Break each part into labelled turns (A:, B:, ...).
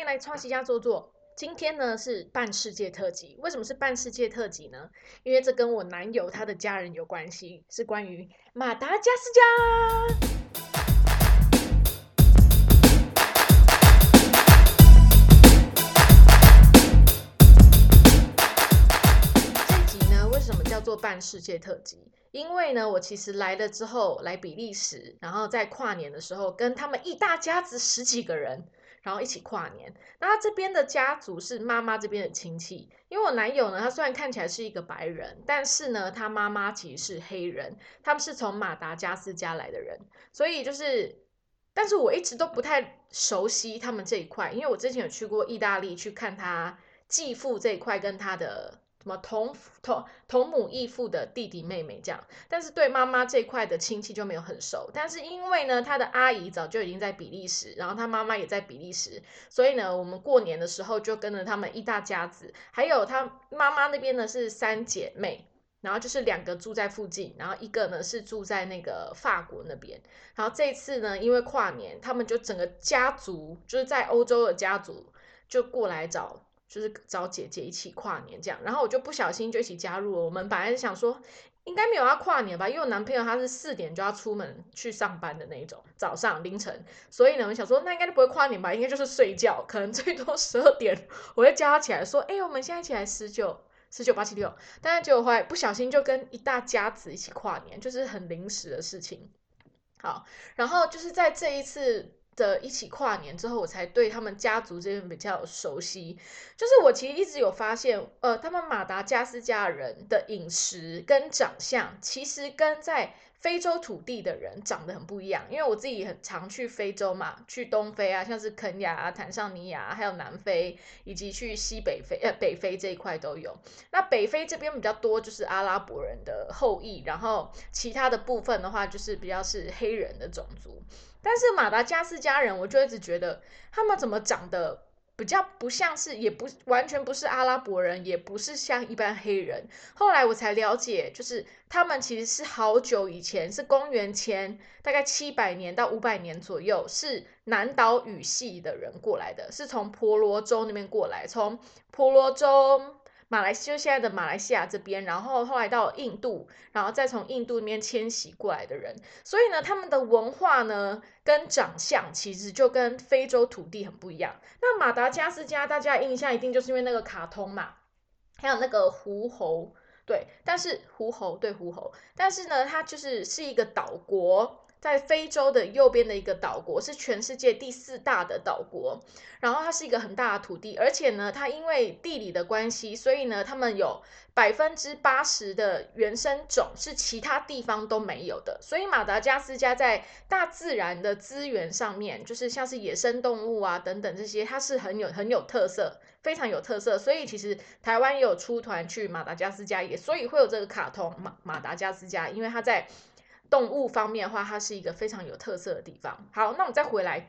A: 迎来创西家坐坐。今天呢是半世界特辑，为什么是半世界特辑呢？因为这跟我男友他的家人有关系，是关于马达加斯加。这集呢，为什么叫做半世界特辑？因为呢，我其实来了之后，来比利时，然后在跨年的时候，跟他们一大家子十几个人，然后一起跨年。那他这边的家族是妈妈这边的亲戚，因为我男友呢，他虽然看起来是一个白人，但是呢，他妈妈其实是黑人，他们是从马达加斯加来的人，所以就是，但是我一直都不太熟悉他们这一块，因为我之前有去过意大利去看他继父这一块跟他的。什么同同同母异父的弟弟妹妹这样，但是对妈妈这块的亲戚就没有很熟。但是因为呢，他的阿姨早就已经在比利时，然后他妈妈也在比利时，所以呢，我们过年的时候就跟着他们一大家子，还有他妈妈那边呢是三姐妹，然后就是两个住在附近，然后一个呢是住在那个法国那边。然后这次呢，因为跨年，他们就整个家族就是在欧洲的家族就过来找。就是找姐姐一起跨年这样，然后我就不小心就一起加入了。我们本来是想说，应该没有要跨年吧，因为我男朋友他是四点就要出门去上班的那一种，早上凌晨，所以呢，我想说那应该就不会跨年吧，应该就是睡觉，可能最多十二点我会叫他起来说，哎、我们现在起来十九。十九八七六，但是结果后来不小心就跟一大家子一起跨年，就是很临时的事情。好，然后就是在这一次的一起跨年之后，我才对他们家族这边比较熟悉。就是我其实一直有发现，呃，他们马达加斯加人的饮食跟长相，其实跟在非洲土地的人长得很不一样。因为我自己很常去非洲嘛，去东非啊，像是肯亚、坦桑尼亚，还有南非，以及去西北非、呃北非这一块都有。那北非这边比较多就是阿拉伯人的后裔，然后其他的部分的话就是比较是黑人的种族。但是马达加斯加人，我就一直觉得他们怎么长得比较不像是，也不完全不是阿拉伯人，也不是像一般黑人。后来我才了解，就是他们其实是好久以前，是公元前大概七百年到五百年左右，是南岛语系的人过来的，是从婆罗洲那边过来，从婆罗洲。马来西亚现在的马来西亚这边，然后后来到印度，然后再从印度那边迁徙过来的人，所以呢，他们的文化呢跟长相其实就跟非洲土地很不一样。那马达加斯加大家印象一定就是因为那个卡通嘛，还有那个狐猴，对，但是狐猴对狐猴，但是呢，它就是是一个岛国。在非洲的右边的一个岛国，是全世界第四大的岛国。然后它是一个很大的土地，而且呢，它因为地理的关系，所以呢，他们有百分之八十的原生种是其他地方都没有的。所以马达加斯加在大自然的资源上面，就是像是野生动物啊等等这些，它是很有很有特色，非常有特色。所以其实台湾也有出团去马达加斯加，也所以会有这个卡通马马达加斯加，因为它在。动物方面的话，它是一个非常有特色的地方。好，那我们再回来，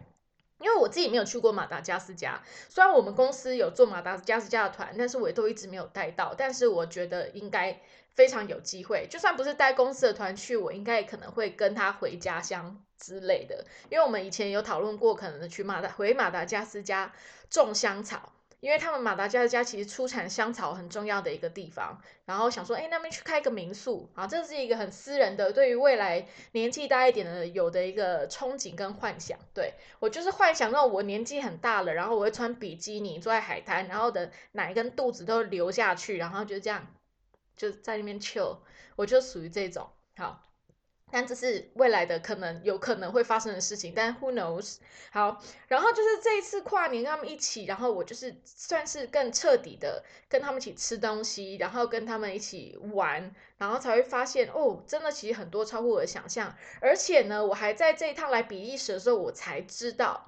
A: 因为我自己没有去过马达加斯加，虽然我们公司有做马达加斯加的团，但是我都一直没有带到。但是我觉得应该非常有机会，就算不是带公司的团去，我应该也可能会跟他回家乡之类的。因为我们以前有讨论过，可能去马达回马达加斯加种香草。因为他们马达加斯加其实出产香草很重要的一个地方，然后想说，哎，那边去开个民宿啊，这是一个很私人的，对于未来年纪大一点的有的一个憧憬跟幻想。对我就是幻想到我年纪很大了，然后我会穿比基尼坐在海滩，然后的奶跟肚子都流下去，然后就这样就在那边 chill，我就属于这种好。但这是未来的可能有可能会发生的事情，但 who knows？好，然后就是这一次跨年跟他们一起，然后我就是算是更彻底的跟他们一起吃东西，然后跟他们一起玩，然后才会发现哦，真的其实很多超乎我的想象。而且呢，我还在这一趟来比利时的时候，我才知道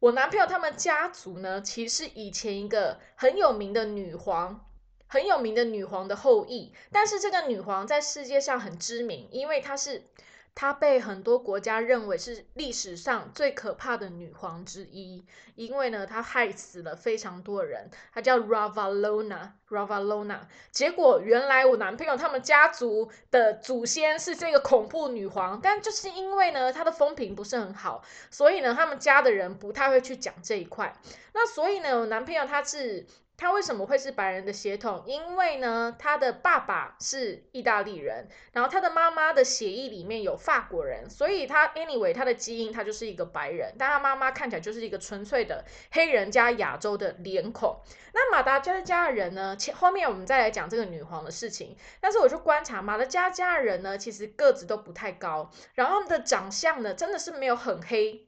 A: 我男朋友他们家族呢，其实是以前一个很有名的女皇。很有名的女皇的后裔，但是这个女皇在世界上很知名，因为她是她被很多国家认为是历史上最可怕的女皇之一，因为呢，她害死了非常多人。她叫 Ravalona Ravalona，。结果原来我男朋友他们家族的祖先是这个恐怖女皇，但就是因为呢，她的风评不是很好，所以呢，他们家的人不太会去讲这一块。那所以呢，我男朋友他是。他为什么会是白人的血统？因为呢，他的爸爸是意大利人，然后他的妈妈的血液里面有法国人，所以他 anyway 他的基因他就是一个白人，但他妈妈看起来就是一个纯粹的黑人加亚洲的脸孔。那马达加斯加人呢？前后面我们再来讲这个女皇的事情。但是我就观察马达加斯加人呢，其实个子都不太高，然后的长相呢，真的是没有很黑。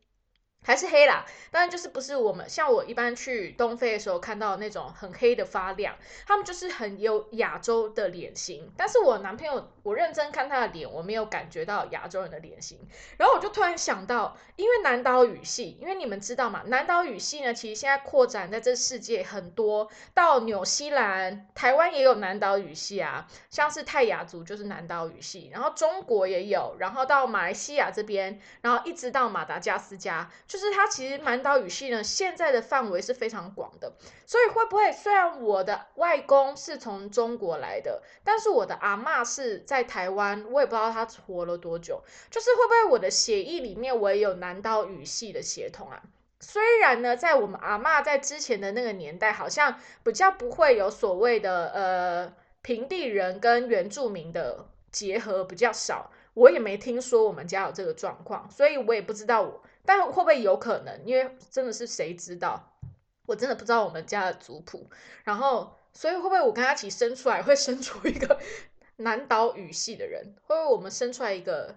A: 还是黑啦，当然就是不是我们像我一般去东非的时候看到那种很黑的发亮，他们就是很有亚洲的脸型。但是我男朋友，我认真看他的脸，我没有感觉到亚洲人的脸型。然后我就突然想到，因为南岛语系，因为你们知道嘛，南岛语系呢，其实现在扩展在这世界很多，到纽西兰、台湾也有南岛语系啊，像是泰雅族就是南岛语系，然后中国也有，然后到马来西亚这边，然后一直到马达加斯加。就是它其实满岛语系呢，现在的范围是非常广的，所以会不会虽然我的外公是从中国来的，但是我的阿妈是在台湾，我也不知道他活了多久，就是会不会我的血液里面我也有南岛语系的血统啊？虽然呢，在我们阿妈在之前的那个年代，好像比较不会有所谓的呃平地人跟原住民的结合比较少，我也没听说我们家有这个状况，所以我也不知道我。但会不会有可能？因为真的是谁知道？我真的不知道我们家的族谱。然后，所以会不会我跟他一起生出来，会生出一个 南岛语系的人？会不会我们生出来一个，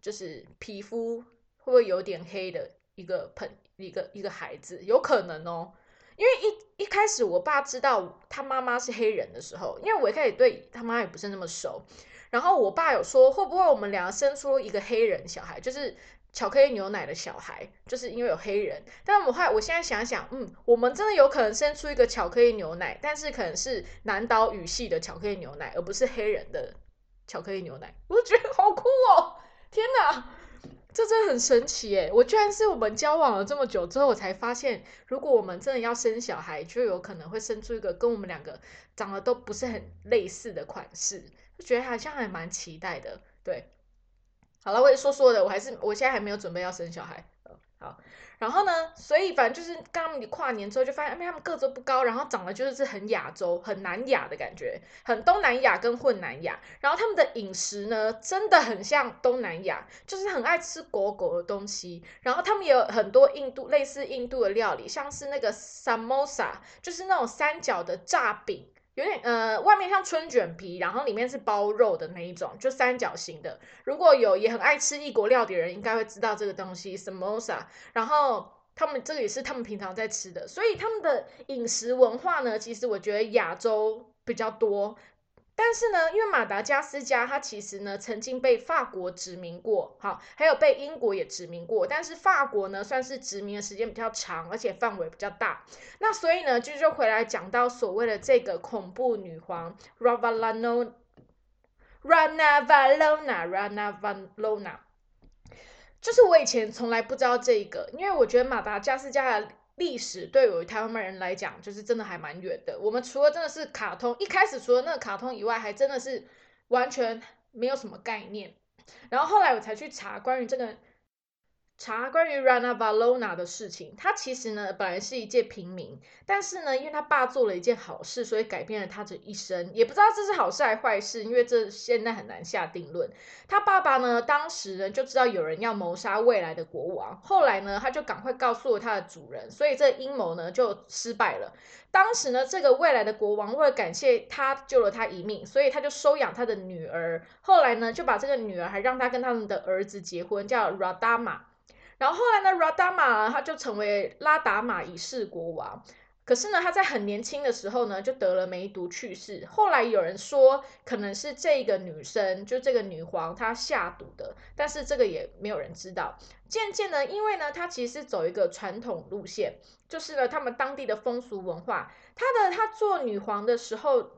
A: 就是皮肤会不会有点黑的一个朋一个一个孩子？有可能哦。因为一一开始我爸知道他妈妈是黑人的时候，因为我一开始对他妈也不是那么熟。然后我爸有说，会不会我们两个生出一个黑人小孩？就是。巧克力牛奶的小孩，就是因为有黑人。但我后来，我现在想想，嗯，我们真的有可能生出一个巧克力牛奶，但是可能是南岛语系的巧克力牛奶，而不是黑人的巧克力牛奶。我觉得好酷哦！天哪，这真的很神奇耶！我居然是我们交往了这么久之后，我才发现，如果我们真的要生小孩，就有可能会生出一个跟我们两个长得都不是很类似的款式，就觉得好像还蛮期待的，对。好了，我也说说的，我还是我现在还没有准备要生小孩。然后呢，所以反正就是刚你跨年之后就发现，哎，他们个子不高，然后长得就是很亚洲、很南亚的感觉，很东南亚跟混南亚。然后他们的饮食呢，真的很像东南亚，就是很爱吃狗狗的东西。然后他们也有很多印度类似印度的料理，像是那个 samosa，就是那种三角的炸饼。有点呃，外面像春卷皮，然后里面是包肉的那一种，就三角形的。如果有也很爱吃异国料理的人，应该会知道这个东西，samosa。然后他们这个也是他们平常在吃的，所以他们的饮食文化呢，其实我觉得亚洲比较多。但是呢，因为马达加斯加它其实呢曾经被法国殖民过，好，还有被英国也殖民过。但是法国呢算是殖民的时间比较长，而且范围比较大。那所以呢，就就回来讲到所谓的这个恐怖女皇 Ravalona，Ranavalona，Ranavalona，就是我以前从来不知道这个，因为我觉得马达加斯加的。历史对于台湾人来讲，就是真的还蛮远的。我们除了真的是卡通，一开始除了那个卡通以外，还真的是完全没有什么概念。然后后来我才去查关于这个。查关于 Rana Valona 的事情，他其实呢本来是一介平民，但是呢，因为他爸做了一件好事，所以改变了他这一生。也不知道这是好事还是坏事，因为这现在很难下定论。他爸爸呢，当时呢就知道有人要谋杀未来的国王，后来呢他就赶快告诉了他的主人，所以这阴谋呢就失败了。当时呢，这个未来的国王为了感谢他救了他一命，所以他就收养他的女儿。后来呢，就把这个女儿还让他跟他们的儿子结婚，叫 Radama。然后后来呢，Radama 他就成为拉达玛一世国王。可是呢，他在很年轻的时候呢，就得了梅毒去世。后来有人说，可能是这个女生，就这个女皇她下毒的，但是这个也没有人知道。渐渐呢，因为呢，她其实走一个传统路线，就是呢，他们当地的风俗文化。她的她做女皇的时候。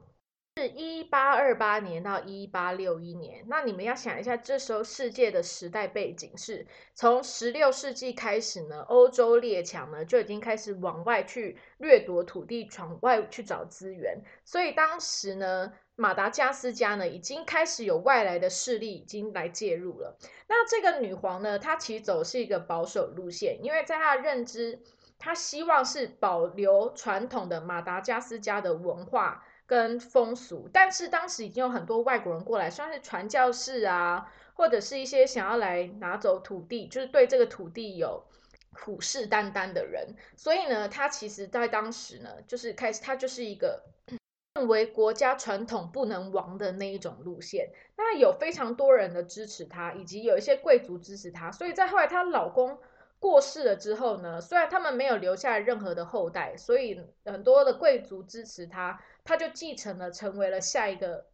A: 是一八二八年到一八六一年。那你们要想一下，这时候世界的时代背景是从十六世纪开始呢，欧洲列强呢就已经开始往外去掠夺土地，闯外去找资源。所以当时呢，马达加斯加呢已经开始有外来的势力已经来介入了。那这个女皇呢，她其实走是一个保守路线，因为在她的认知，她希望是保留传统的马达加斯加的文化。跟风俗，但是当时已经有很多外国人过来，算是传教士啊，或者是一些想要来拿走土地，就是对这个土地有虎视眈眈的人。所以呢，他其实在当时呢，就是开始，他就是一个 认为国家传统不能亡的那一种路线。那有非常多人的支持他，以及有一些贵族支持他。所以在后来她老公过世了之后呢，虽然他们没有留下任何的后代，所以很多的贵族支持他。他就继承了，成为了下一个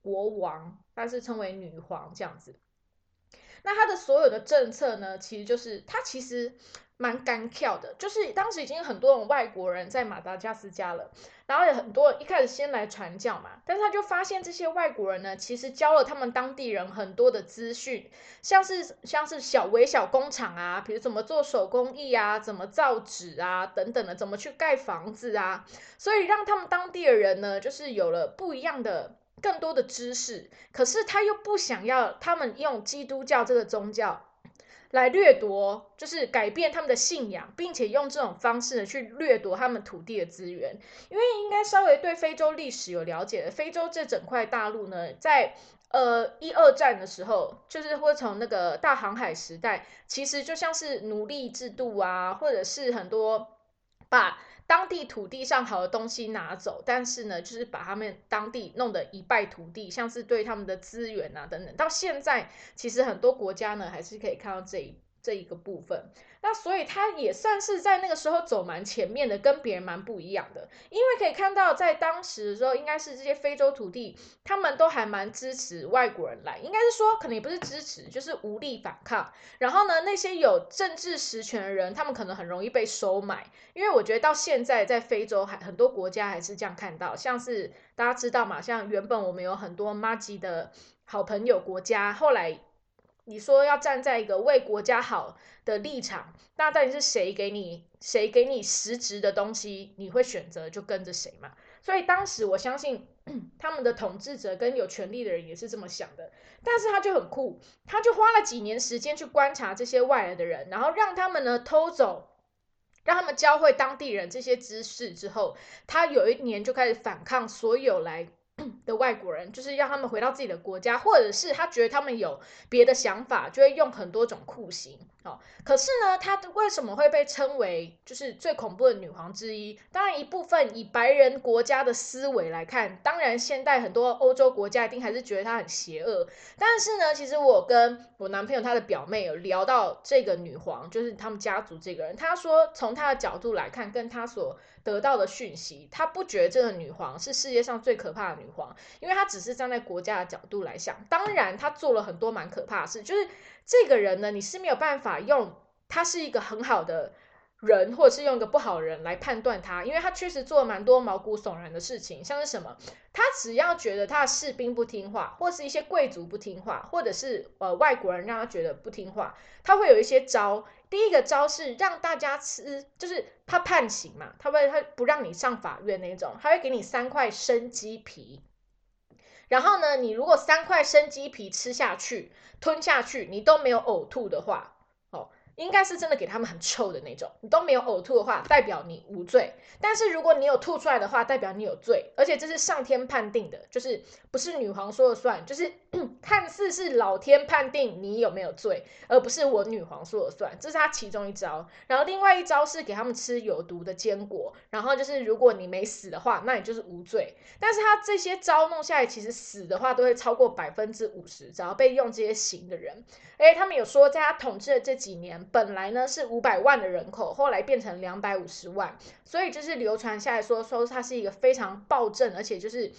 A: 国王，但是称为女皇这样子。那他的所有的政策呢，其实就是他其实。蛮干跳的，就是当时已经很多种外国人在马达加斯加了，然后有很多一开始先来传教嘛，但是他就发现这些外国人呢，其实教了他们当地人很多的资讯，像是像是小微小工厂啊，比如怎么做手工艺啊，怎么造纸啊等等的，怎么去盖房子啊，所以让他们当地的人呢，就是有了不一样的更多的知识，可是他又不想要他们用基督教这个宗教。来掠夺，就是改变他们的信仰，并且用这种方式呢去掠夺他们土地的资源。因为应该稍微对非洲历史有了解的，非洲这整块大陆呢，在呃一二战的时候，就是会从那个大航海时代，其实就像是奴隶制度啊，或者是很多把。当地土地上好的东西拿走，但是呢，就是把他们当地弄得一败涂地，像是对他们的资源啊等等。到现在，其实很多国家呢，还是可以看到这一这一个部分。那所以他也算是在那个时候走蛮前面的，跟别人蛮不一样的。因为可以看到，在当时的时候，应该是这些非洲土地，他们都还蛮支持外国人来。应该是说，可能也不是支持，就是无力反抗。然后呢，那些有政治实权的人，他们可能很容易被收买。因为我觉得到现在，在非洲还很多国家还是这样看到，像是大家知道嘛，像原本我们有很多妈吉的好朋友国家，后来。你说要站在一个为国家好的立场，那到底是谁给你谁给你实质的东西，你会选择就跟着谁嘛？所以当时我相信 他们的统治者跟有权力的人也是这么想的。但是他就很酷，他就花了几年时间去观察这些外来的人，然后让他们呢偷走，让他们教会当地人这些知识之后，他有一年就开始反抗所有来。的外国人就是让他们回到自己的国家，或者是他觉得他们有别的想法，就会用很多种酷刑。哦，可是呢，她为什么会被称为就是最恐怖的女皇之一？当然，一部分以白人国家的思维来看，当然现代很多欧洲国家一定还是觉得她很邪恶。但是呢，其实我跟我男朋友他的表妹有聊到这个女皇，就是他们家族这个人，他说从他的角度来看，跟他所得到的讯息，他不觉得这个女皇是世界上最可怕的女皇，因为她只是站在国家的角度来想。当然，她做了很多蛮可怕的事，就是这个人呢，你是没有办法用他是一个很好的。人，或者是用一个不好人来判断他，因为他确实做了蛮多毛骨悚然的事情，像是什么，他只要觉得他的士兵不听话，或是一些贵族不听话，或者是呃外国人让他觉得不听话，他会有一些招。第一个招是让大家吃，就是他判刑嘛，他会他不让你上法院那种，他会给你三块生鸡皮，然后呢，你如果三块生鸡皮吃下去、吞下去，你都没有呕吐的话。哦应该是真的给他们很臭的那种，你都没有呕吐的话，代表你无罪。但是如果你有吐出来的话，代表你有罪，而且这是上天判定的，就是不是女皇说了算，就是 看似是老天判定你有没有罪，而不是我女皇说了算。这是他其中一招。然后另外一招是给他们吃有毒的坚果，然后就是如果你没死的话，那你就是无罪。但是他这些招弄下来，其实死的话都会超过百分之五十，只要被用这些刑的人。哎，他们有说，在他统治的这几年。本来呢是五百万的人口，后来变成两百五十万，所以就是流传下来说说她是一个非常暴政，而且就是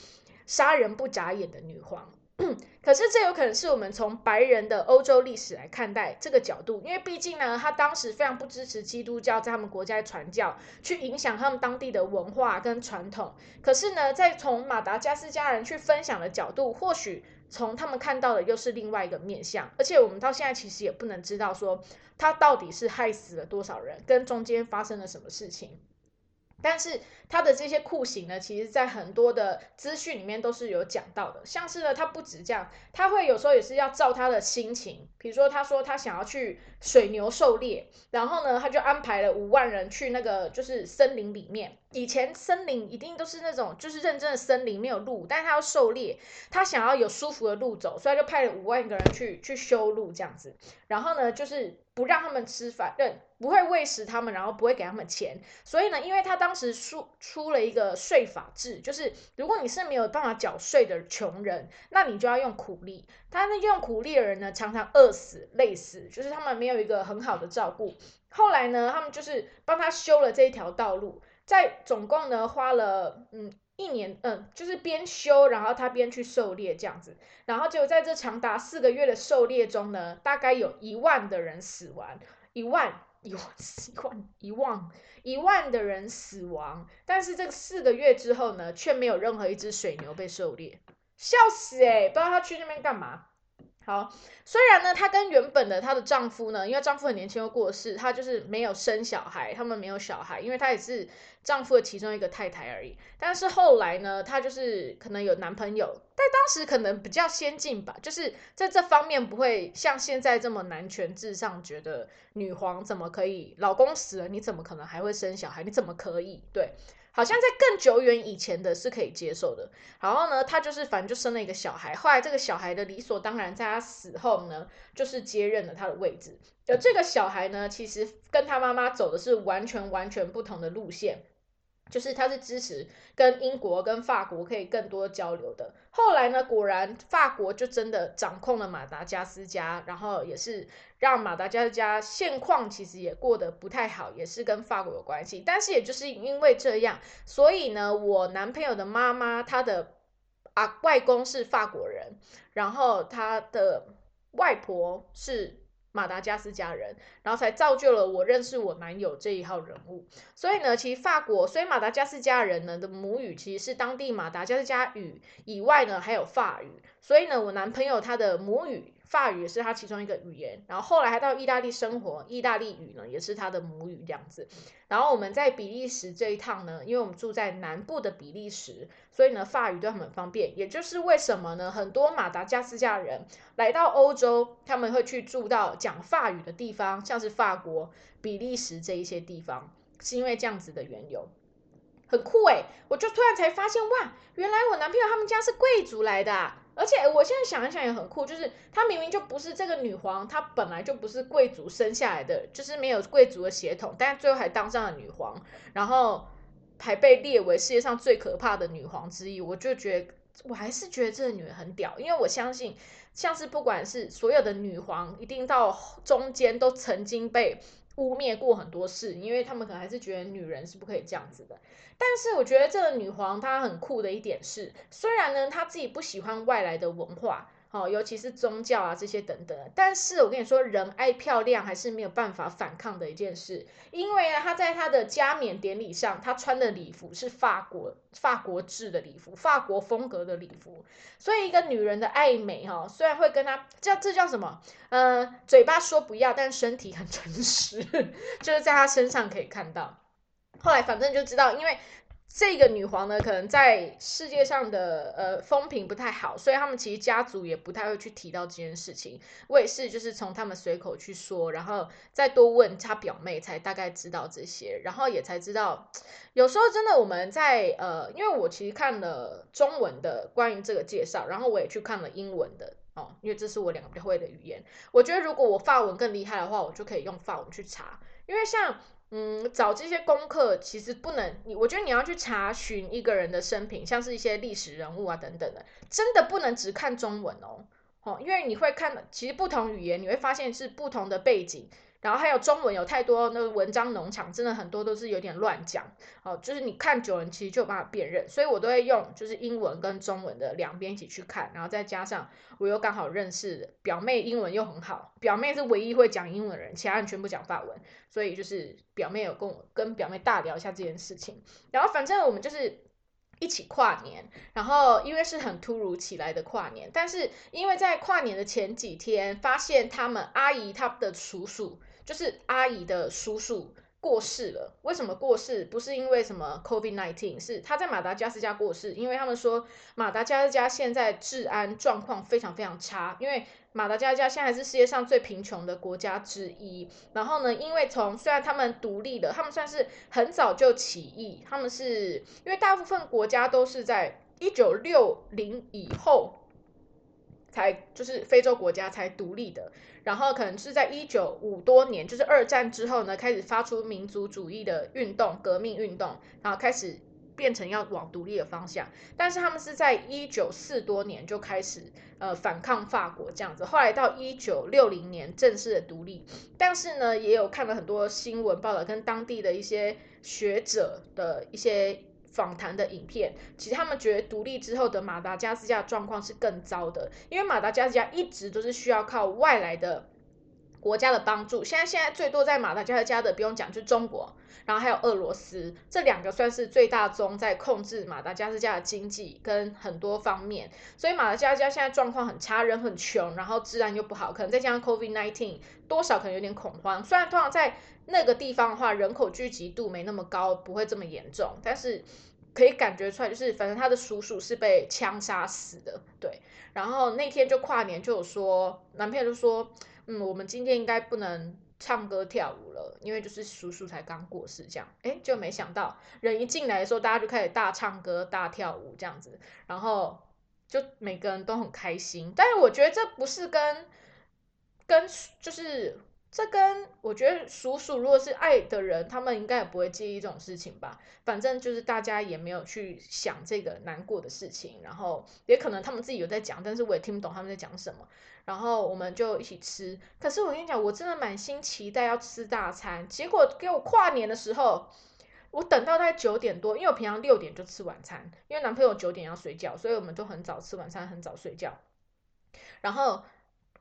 A: 杀人不眨眼的女皇。可是这有可能是我们从白人的欧洲历史来看待这个角度，因为毕竟呢，他当时非常不支持基督教在他们国家传教，去影响他们当地的文化跟传统。可是呢，在从马达加斯加人去分享的角度，或许从他们看到的又是另外一个面相。而且我们到现在其实也不能知道说他到底是害死了多少人，跟中间发生了什么事情。但是他的这些酷刑呢，其实，在很多的资讯里面都是有讲到的。像是呢，他不止这样，他会有时候也是要照他的心情。比如说，他说他想要去水牛狩猎，然后呢，他就安排了五万人去那个就是森林里面。以前森林一定都是那种就是认真的森林，没有路，但是他要狩猎，他想要有舒服的路走，所以就派了五万个人去去修路这样子。然后呢，就是不让他们吃饭，不会喂食他们，然后不会给他们钱，所以呢，因为他当时出出了一个税法制，就是如果你是没有办法缴税的穷人，那你就要用苦力。他那用苦力的人呢，常常饿死、累死，就是他们没有一个很好的照顾。后来呢，他们就是帮他修了这一条道路，在总共呢花了嗯一年，嗯，就是边修，然后他边去狩猎这样子，然后就在这长达四个月的狩猎中呢，大概有一万的人死亡，一万。一万一万一万一万的人死亡，但是这四个月之后呢，却没有任何一只水牛被狩猎，笑死哎！不知道他去那边干嘛。好，虽然呢，她跟原本的她的丈夫呢，因为丈夫很年轻又过世，她就是没有生小孩，他们没有小孩，因为她也是丈夫的其中一个太太而已。但是后来呢，她就是可能有男朋友，但当时可能比较先进吧，就是在这方面不会像现在这么男权至上，觉得女皇怎么可以，老公死了你怎么可能还会生小孩？你怎么可以？对。好像在更久远以前的是可以接受的，然后呢，他就是反正就生了一个小孩，后来这个小孩的理所当然，在他死后呢，就是接任了他的位置。而这个小孩呢，其实跟他妈妈走的是完全完全不同的路线。就是他是支持跟英国跟法国可以更多交流的。后来呢，果然法国就真的掌控了马达加斯加，然后也是让马达加斯加现况其实也过得不太好，也是跟法国有关系。但是也就是因为这样，所以呢，我男朋友的妈妈她的啊外公是法国人，然后他的外婆是。马达加斯加人，然后才造就了我认识我男友这一号人物。所以呢，其实法国，所以马达加斯加人呢的母语其实是当地马达加斯加语以外呢还有法语。所以呢，我男朋友他的母语。法语也是他其中一个语言，然后后来还到意大利生活，意大利语呢也是他的母语这样子。然后我们在比利时这一趟呢，因为我们住在南部的比利时，所以呢法语都很方便。也就是为什么呢，很多马达加斯加人来到欧洲，他们会去住到讲法语的地方，像是法国、比利时这一些地方，是因为这样子的缘由，很酷诶，我就突然才发现，哇，原来我男朋友他们家是贵族来的。而且我现在想一想也很酷，就是她明明就不是这个女皇，她本来就不是贵族生下来的，就是没有贵族的血统，但最后还当上了女皇，然后还被列为世界上最可怕的女皇之一。我就觉得，我还是觉得这个女人很屌，因为我相信，像是不管是所有的女皇，一定到中间都曾经被。污蔑过很多事，因为他们可能还是觉得女人是不可以这样子的。但是我觉得这个女皇她很酷的一点是，虽然呢她自己不喜欢外来的文化。好，尤其是宗教啊这些等等，但是我跟你说，人爱漂亮还是没有办法反抗的一件事。因为呢，他在他的加冕典礼上，他穿的礼服是法国法国制的礼服，法国风格的礼服。所以一个女人的爱美哈，虽然会跟她叫这叫什么？呃，嘴巴说不要，但身体很诚实，就是在她身上可以看到。后来反正就知道，因为。这个女皇呢，可能在世界上的呃风评不太好，所以他们其实家族也不太会去提到这件事情。我也是，就是从他们随口去说，然后再多问他表妹，才大概知道这些，然后也才知道，有时候真的我们在呃，因为我其实看了中文的关于这个介绍，然后我也去看了英文的哦，因为这是我两个会的语言。我觉得如果我法文更厉害的话，我就可以用法文去查，因为像。嗯，找这些功课其实不能，你我觉得你要去查询一个人的生平，像是一些历史人物啊等等的，真的不能只看中文哦，哦，因为你会看，其实不同语言你会发现是不同的背景然后还有中文有太多那个文章农场，真的很多都是有点乱讲哦，就是你看久了其实就有办法辨认，所以我都会用就是英文跟中文的两边一起去看，然后再加上我又刚好认识表妹英文又很好，表妹是唯一会讲英文的人，其他人全部讲法文，所以就是表妹有跟我跟表妹大聊一下这件事情，然后反正我们就是一起跨年，然后因为是很突如其来的跨年，但是因为在跨年的前几天发现他们阿姨他的叔叔。就是阿姨的叔叔过世了，为什么过世？不是因为什么 COVID nineteen，是他在马达加斯加过世，因为他们说马达加斯加现在治安状况非常非常差，因为马达加斯加现在是世界上最贫穷的国家之一。然后呢，因为从虽然他们独立了，他们算是很早就起义，他们是因为大部分国家都是在一九六零以后。才就是非洲国家才独立的，然后可能是在一九五多年，就是二战之后呢，开始发出民族主义的运动、革命运动，然后开始变成要往独立的方向。但是他们是在一九四多年就开始呃反抗法国这样子，后来到一九六零年正式的独立。但是呢，也有看了很多新闻报道，跟当地的一些学者的一些。访谈的影片，其实他们觉得独立之后的马达加斯加状况是更糟的，因为马达加斯加一直都是需要靠外来的国家的帮助。现在现在最多在马达加斯加的不用讲，就是中国，然后还有俄罗斯，这两个算是最大宗在控制马达加斯加的经济跟很多方面。所以马达加斯加现在状况很差，人很穷，然后治安又不好，可能再加上 COVID nineteen，多少可能有点恐慌。虽然通常在那个地方的话，人口聚集度没那么高，不会这么严重，但是可以感觉出来，就是反正他的叔叔是被枪杀死的，对。然后那天就跨年，就有说男朋友就说，嗯，我们今天应该不能唱歌跳舞了，因为就是叔叔才刚过世，这样。哎，就没想到人一进来的时候，大家就开始大唱歌、大跳舞这样子，然后就每个人都很开心。但是我觉得这不是跟跟就是。这跟我觉得叔叔如果是爱的人，他们应该也不会介意这种事情吧。反正就是大家也没有去想这个难过的事情，然后也可能他们自己有在讲，但是我也听不懂他们在讲什么。然后我们就一起吃。可是我跟你讲，我真的满心期待要吃大餐，结果给我跨年的时候，我等到大概九点多，因为我平常六点就吃晚餐，因为男朋友九点要睡觉，所以我们都很早吃晚餐，很早睡觉。然后。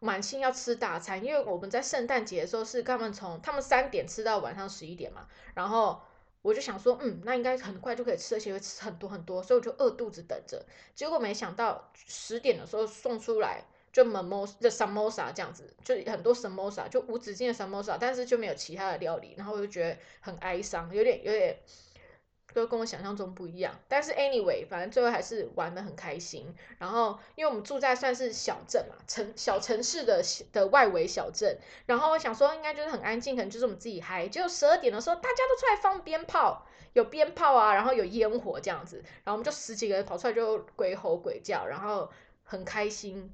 A: 满心要吃大餐，因为我们在圣诞节的时候是他们从他们三点吃到晚上十一点嘛，然后我就想说，嗯，那应该很快就可以吃，而且会吃很多很多，所以我就饿肚子等着。结果没想到十点的时候送出来就 mos 的 samosa 这样子，就很多 samosa 就无止境的 samosa，但是就没有其他的料理，然后我就觉得很哀伤，有点有点。都跟我想象中不一样，但是 anyway，反正最后还是玩的很开心。然后，因为我们住在算是小镇嘛，城小城市的的外围小镇。然后我想说，应该就是很安静，可能就是我们自己嗨。结果十二点的时候，大家都出来放鞭炮，有鞭炮啊，然后有烟火这样子。然后我们就十几个人跑出来就鬼吼鬼叫，然后很开心，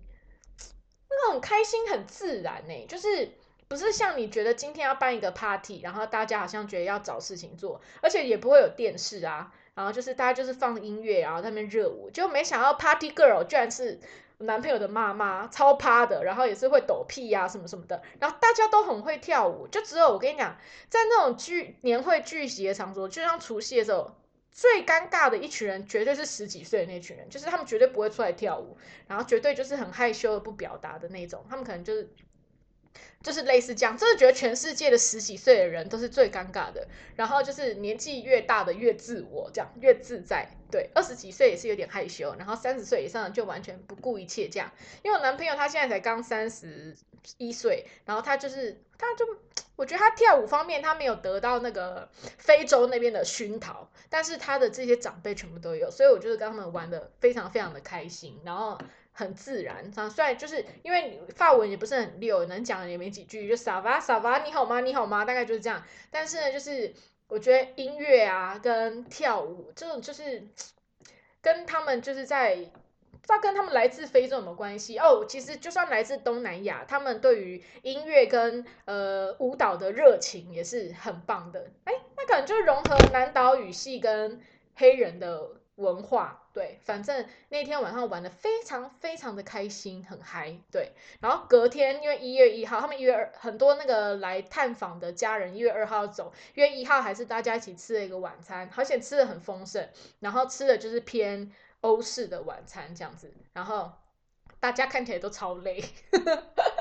A: 那种开心很自然呢，就是。不是像你觉得今天要办一个 party，然后大家好像觉得要找事情做，而且也不会有电视啊，然后就是大家就是放音乐，然后在那边热舞，就没想到 party girl 居然是男朋友的妈妈，超趴的，然后也是会抖屁呀什么什么的，然后大家都很会跳舞，就只有我跟你讲，在那种聚年会聚集的场所，就像除夕的时候，最尴尬的一群人绝对是十几岁的那群人，就是他们绝对不会出来跳舞，然后绝对就是很害羞的不表达的那种，他们可能就是。就是类似这样，就是觉得全世界的十几岁的人都是最尴尬的，然后就是年纪越大的越自我，这样越自在。对，二十几岁也是有点害羞，然后三十岁以上就完全不顾一切这样。因为我男朋友他现在才刚三十一岁，然后他就是他就我觉得他跳舞方面他没有得到那个非洲那边的熏陶，但是他的这些长辈全部都有，所以我就是跟他们玩的非常非常的开心，然后。很自然，啊，虽然就是因为发文也不是很溜，能讲的也没几句，就撒吧撒吧，你好吗？你好吗？大概就是这样。但是呢，就是我觉得音乐啊跟跳舞这种，就是 跟他们就是在，不知道跟他们来自非洲有没有关系哦。其实就算来自东南亚，他们对于音乐跟呃舞蹈的热情也是很棒的。哎，那可能就融合南岛语系跟黑人的。文化，对，反正那天晚上玩的非常非常的开心，很嗨，对。然后隔天因为一月一号，他们一月二很多那个来探访的家人一月二号走，一月一号还是大家一起吃了一个晚餐，而且吃的很丰盛，然后吃的就是偏欧式的晚餐这样子，然后大家看起来都超累，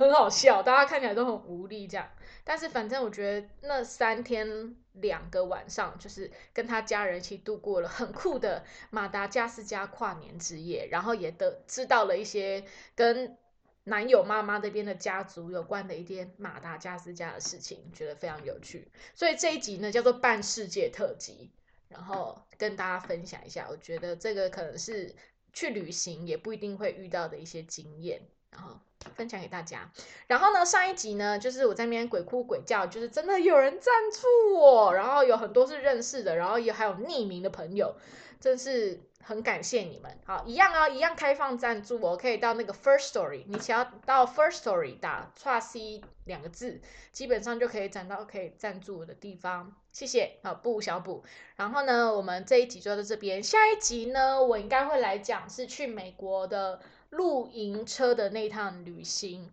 A: 很好笑，大家看起来都很无力这样。但是反正我觉得那三天两个晚上，就是跟他家人一起度过了很酷的马达加斯加跨年之夜，然后也得知道了一些跟男友妈妈那边的家族有关的一些马达加斯加的事情，觉得非常有趣。所以这一集呢叫做半世界特辑，然后跟大家分享一下，我觉得这个可能是去旅行也不一定会遇到的一些经验，然后。分享给大家，然后呢，上一集呢，就是我在那边鬼哭鬼叫，就是真的有人赞助我，然后有很多是认识的，然后也还有匿名的朋友，真是很感谢你们。好，一样啊，一样开放赞助，我可以到那个 First Story，你只要到 First Story 打 “trust” 两个字，基本上就可以找到可以赞助我的地方。谢谢，好，不小补。然后呢，我们这一集就到这边，下一集呢，我应该会来讲是去美国的。露营车的那趟旅行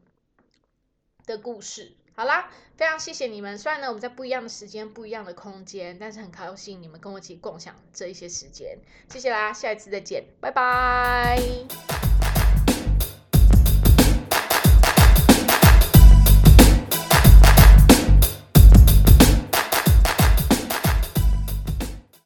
A: 的故事，好啦，非常谢谢你们。虽然呢，我们在不一样的时间、不一样的空间，但是很高兴你们跟我一起共享这一些时间。谢谢啦，下一次再见，拜拜。